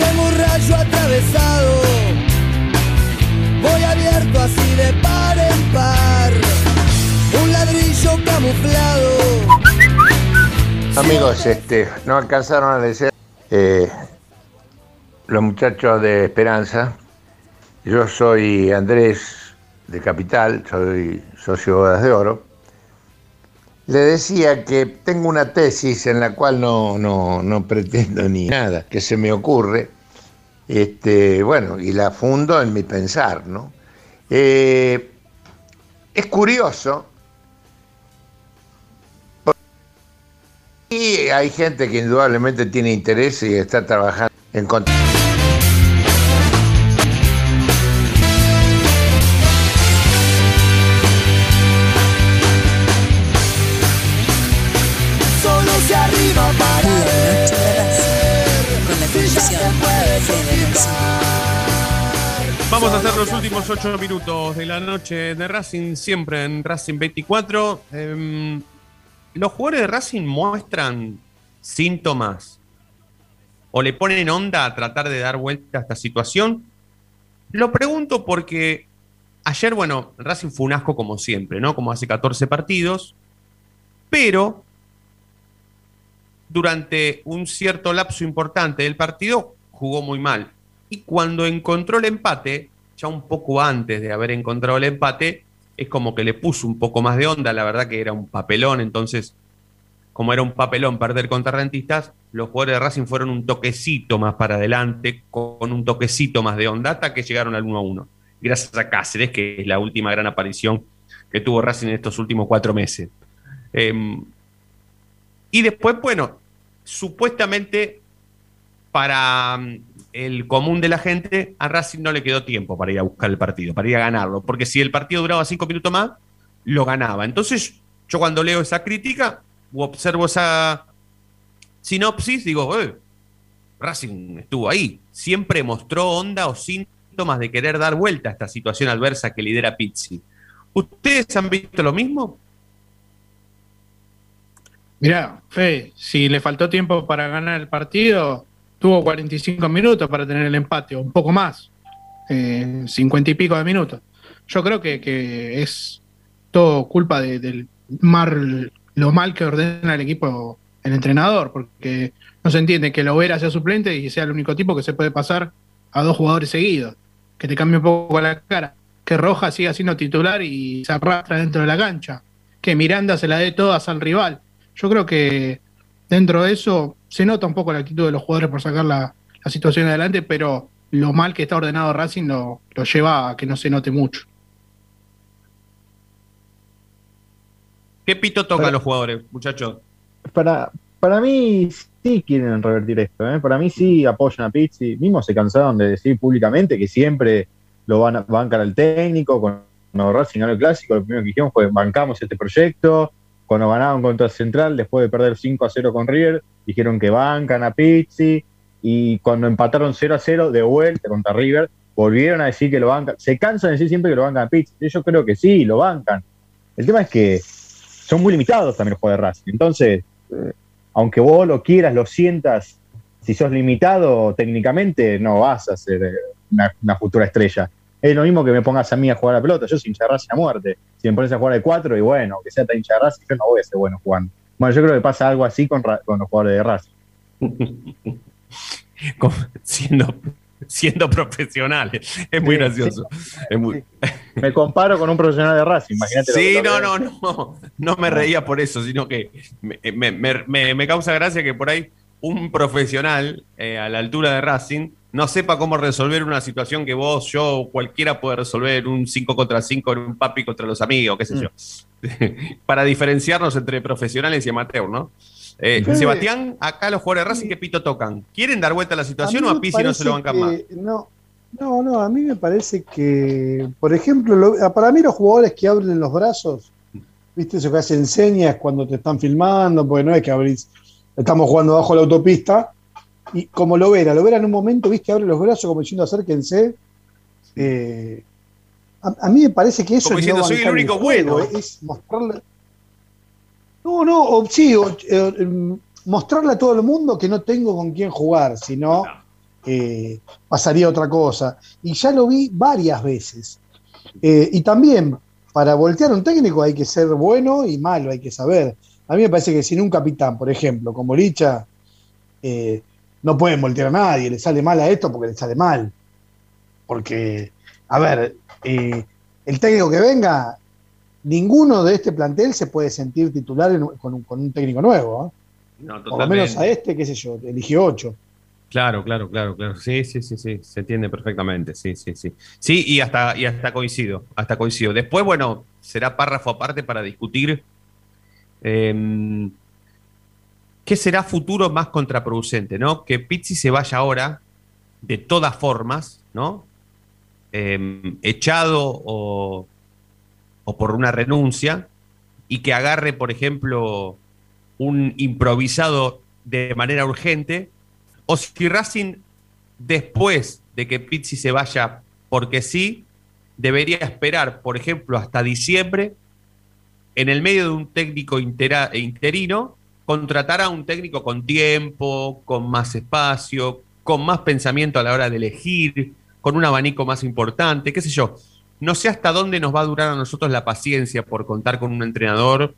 Tengo un rayo atravesado, voy abierto así de par en par. Un ladrillo camuflado. Amigos, este, no alcanzaron a decir eh, los muchachos de Esperanza. Yo soy Andrés de Capital, soy socio Bodas de Oro. Le decía que tengo una tesis en la cual no, no, no pretendo ni nada que se me ocurre, este, bueno, y la fundo en mi pensar, ¿no? Eh, es curioso, hay gente que indudablemente tiene interés y está trabajando en contra. Solo se arriba para con la. Vamos a hacer los últimos ocho minutos de la noche de Racing, siempre en Racing 24. Em, los jugadores de Racing muestran síntomas o le ponen onda a tratar de dar vuelta a esta situación. Lo pregunto porque ayer, bueno, Racing fue un asco como siempre, ¿no? Como hace 14 partidos, pero durante un cierto lapso importante del partido jugó muy mal. Y cuando encontró el empate, ya un poco antes de haber encontrado el empate, es como que le puso un poco más de onda. La verdad que era un papelón, entonces, como era un papelón perder contra Rentistas, los jugadores de Racing fueron un toquecito más para adelante, con un toquecito más de onda, que llegaron al 1 a 1. Gracias a Cáceres, que es la última gran aparición que tuvo Racing en estos últimos cuatro meses. Em, y después, bueno, supuestamente para mm, el común de la gente, a Racing no le quedó tiempo para ir a buscar el partido, para ir a ganarlo, porque si el partido duraba cinco minutos más, lo ganaba. Entonces, yo cuando leo esa crítica observo esa sinopsis, digo, eh, Racing estuvo ahí, siempre mostró onda o síntomas de querer dar vuelta a esta situación adversa que lidera Pizzi. ¿Ustedes han visto lo mismo? Mirá, Fe, si le faltó tiempo para ganar el partido, tuvo 45 minutos para tener el empate, o un poco más, eh, 50 y pico de minutos. Yo creo que, que es todo culpa de- del mar, lo mal que ordena el equipo el entrenador, porque no se entiende que Lovera sea suplente y sea el único tipo que se puede pasar a dos jugadores seguidos, que te cambie un poco la cara, que Roja siga siendo titular y se arrastra dentro de la cancha, que Miranda se la dé todas al rival. Yo creo que dentro de eso se nota un poco la actitud de los jugadores por sacar la, la situación adelante, pero lo mal que está ordenado Racing lo, lo lleva a que no se note mucho. ¿Qué pito tocan los jugadores, muchachos? Para, para mí sí quieren revertir esto, ¿eh? para mí sí apoyan a Pizzi, mismo se cansaron de decir públicamente que siempre lo van a bancar al técnico, cuando Racing ganó el clásico, lo primero que dijimos fue bancamos este proyecto, cuando ganaron contra Central, después de perder 5 a 0 con River, dijeron que bancan a Pizzi, y cuando empataron 0 a 0 de vuelta contra River, volvieron a decir que lo bancan, se cansan de decir siempre que lo bancan a Pizzi, yo creo que sí, lo bancan. El tema es que son muy limitados también los jugadores de Racing, entonces eh, aunque vos lo quieras, lo sientas, si sos limitado técnicamente, no vas a ser eh, una, futura estrella. Es lo mismo que me pongas a mí a jugar a la pelota. Yo soy hincha de Racing a muerte. Si me pones a jugar de cuatro, y bueno, que sea tan hincha de Racing, yo no voy a ser bueno jugando. Bueno, yo creo que pasa algo así con, con los jugadores de Racing. Siendo, siendo profesionales. Es muy Sí, gracioso. Es muy- Me comparo con un profesional de Racing, imagínate. Sí, no, no, no. No me reía por eso, sino que me, me- me- me- me causa gracia que por ahí un profesional eh, a la altura de Racing no sepa cómo resolver una situación que vos, yo, cualquiera puede resolver un 5 contra 5 en un papi contra los amigos, qué sé yo. Para diferenciarnos entre profesionales y amateur, ¿no? Eh. Sebastián, acá los jugadores de Racing, ¿qué pito tocan? ¿Quieren dar vuelta a la situación o a Pizzi no se lo bancan más? No, no, no, a mí me parece que, por ejemplo, lo- para mí los jugadores que abren los brazos, viste eso que hacen señas cuando te están filmando, porque no es que abrís, estamos jugando bajo la autopista, y como lo vera, lo vera en un momento, viste, abre los brazos como diciendo acérquense. eh, a, a mí me parece que eso Como es diciendo, no "Soy el único juego, bueno". es mostrarle. No, no, o, sí, o, eh, mostrarle a todo el mundo que no tengo con quién jugar, sino eh, pasaría otra cosa. Y ya lo vi varias veces. Eh, y también, para voltear a un técnico hay que ser bueno y malo, hay que saber. A mí me parece que sin un capitán, por ejemplo, como Licha, eh, no pueden voltear a nadie, le sale mal a esto porque le sale mal. Porque, a ver, el técnico que venga ninguno de este plantel se puede sentir titular en- con, un, con un técnico nuevo. ¿eh? No, Por lo menos a este, qué sé yo, eligió ocho. Claro, claro, claro, claro. Sí, sí, sí, sí. Se entiende perfectamente. Sí, sí, sí. Sí, y hasta, y hasta coincido. Hasta coincido. Después, bueno, será párrafo aparte para discutir. em, ¿Qué será futuro más contraproducente, no? Que Pizzi se vaya ahora, de todas formas, ¿no? Em, echado o, o por una renuncia, y que agarre, por ejemplo, un improvisado de manera urgente, o si Racing, después de que Pizzi se vaya porque sí, debería esperar, por ejemplo, hasta diciembre, en el medio de un técnico intera- interino, contratar a un técnico con tiempo, con más espacio, con más pensamiento a la hora de elegir, con un abanico más importante, qué sé yo. No sé hasta dónde nos va a durar a nosotros la paciencia por contar con un entrenador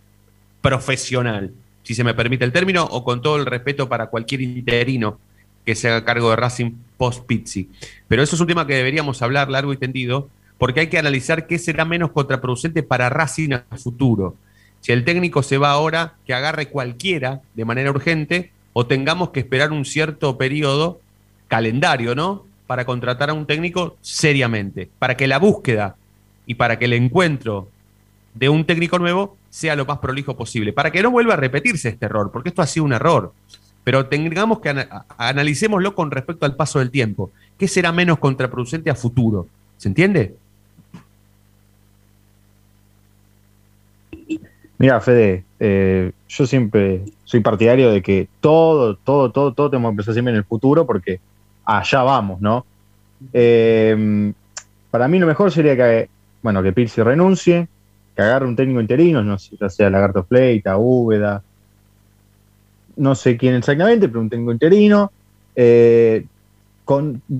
profesional, si se me permite el término, o con todo el respeto para cualquier interino que se haga cargo de Racing post-Pizzi. Pero eso es un tema que deberíamos hablar largo y tendido, porque hay que analizar qué será menos contraproducente para Racing a futuro. Si el técnico se va ahora, que agarre cualquiera de manera urgente, o tengamos que esperar un cierto periodo, calendario, ¿no? Para contratar a un técnico seriamente, para que la búsqueda y para que el encuentro de un técnico nuevo sea lo más prolijo posible, para que no vuelva a repetirse este error, porque esto ha sido un error. Pero tengamos que ana- analicémoslo con respecto al paso del tiempo. ¿Qué será menos contraproducente a futuro? ¿Se entiende? Mira, Fede, eh, yo siempre soy partidario de que todo, todo, todo, todo tenemos que empezar siempre en el futuro porque allá vamos, ¿no? Eh, para mí lo mejor sería que, bueno, que Pirsi renuncie, que agarre un técnico interino, no sé, ya sea Lagarto Fleita, Úbeda, no sé quién exactamente, pero un técnico interino. Eh,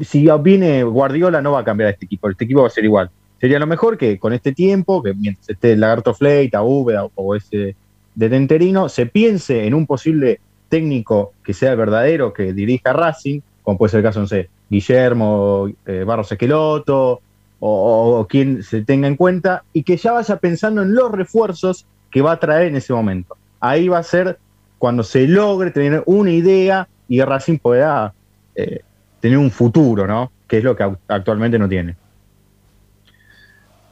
si viene Guardiola no va a cambiar este equipo, este equipo va a ser igual. Sería lo mejor que con este tiempo, que mientras esté Lagarto Fleita, Úbeda o, ese de interino, se piense en un posible técnico que sea el verdadero, que dirija Racing, como puede ser el caso, no sé, Guillermo, eh, Barros Esqueloto, o, quien se tenga en cuenta, y que ya vaya pensando en los refuerzos que va a traer en ese momento. Ahí va a ser cuando se logre tener una idea y Racing pueda eh, tener un futuro, ¿no? Que es lo que actualmente no tiene.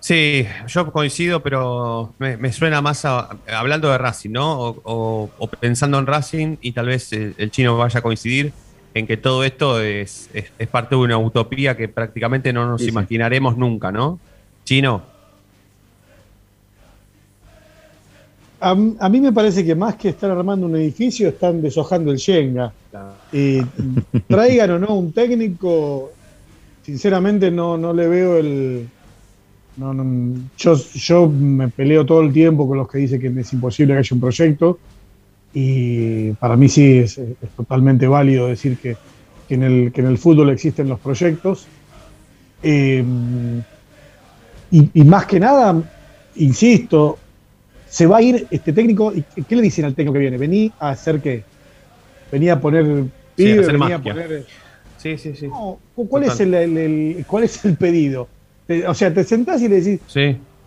Sí, yo coincido, pero me, suena más a- hablando de Racing, ¿no? O, pensando en Racing y tal vez el, el chino vaya a coincidir en que todo esto es, es- es parte de una utopía que prácticamente no nos Sí, sí. imaginaremos nunca, ¿no? Chino, a mí me parece que más que estar armando un edificio, están deshojando el Shenga. Y traigan o no un técnico, sinceramente no, no le veo el. no, no, yo, yo me peleo todo el tiempo con los que dicen que es imposible que haya un proyecto. Y para mí sí es, es totalmente válido decir que, que en el, que en el fútbol existen los proyectos. Eh, y, y más que nada, insisto, se va a ir este técnico. ¿y ¿Qué le dicen al técnico que viene? Vení a hacer qué? Venía a poner Sí, pibe, hacer venía a poner. Sí, sí, sí. No, ¿cuál, es el, el- el- ¿Cuál es el pedido? Te- o sea, te sentás y le decís, sí.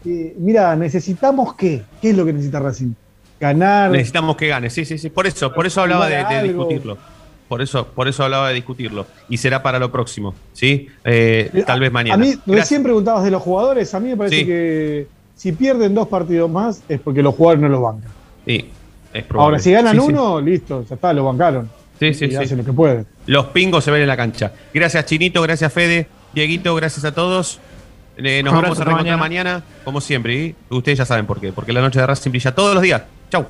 eh, mira, necesitamos qué? ¿Qué es lo que necesita Racing? Ganar. necesitamos que gane. Sí, sí, sí. Por eso, por eso hablaba de, discutirlo. Por eso, por eso hablaba de discutirlo. Y será para lo próximo, ¿sí? Eh, tal vez mañana. A mí, Gracias. recién preguntabas de los jugadores. A mí me parece Sí. que si pierden dos partidos más es porque los jugadores no los bancan. Sí, es probable. Ahora, si ganan Sí, sí. uno, listo, ya está, lo bancaron. Sí, sí, y sí. hacen lo que pueden. Los pingos se ven en la cancha. Gracias, Chinito. Gracias, Fede. Dieguito, gracias a todos. Eh, nos vamos a reencontrar hasta mañana. como siempre. Y ustedes ya saben por qué. Porque la noche de Racing brilla todos los días. Chau.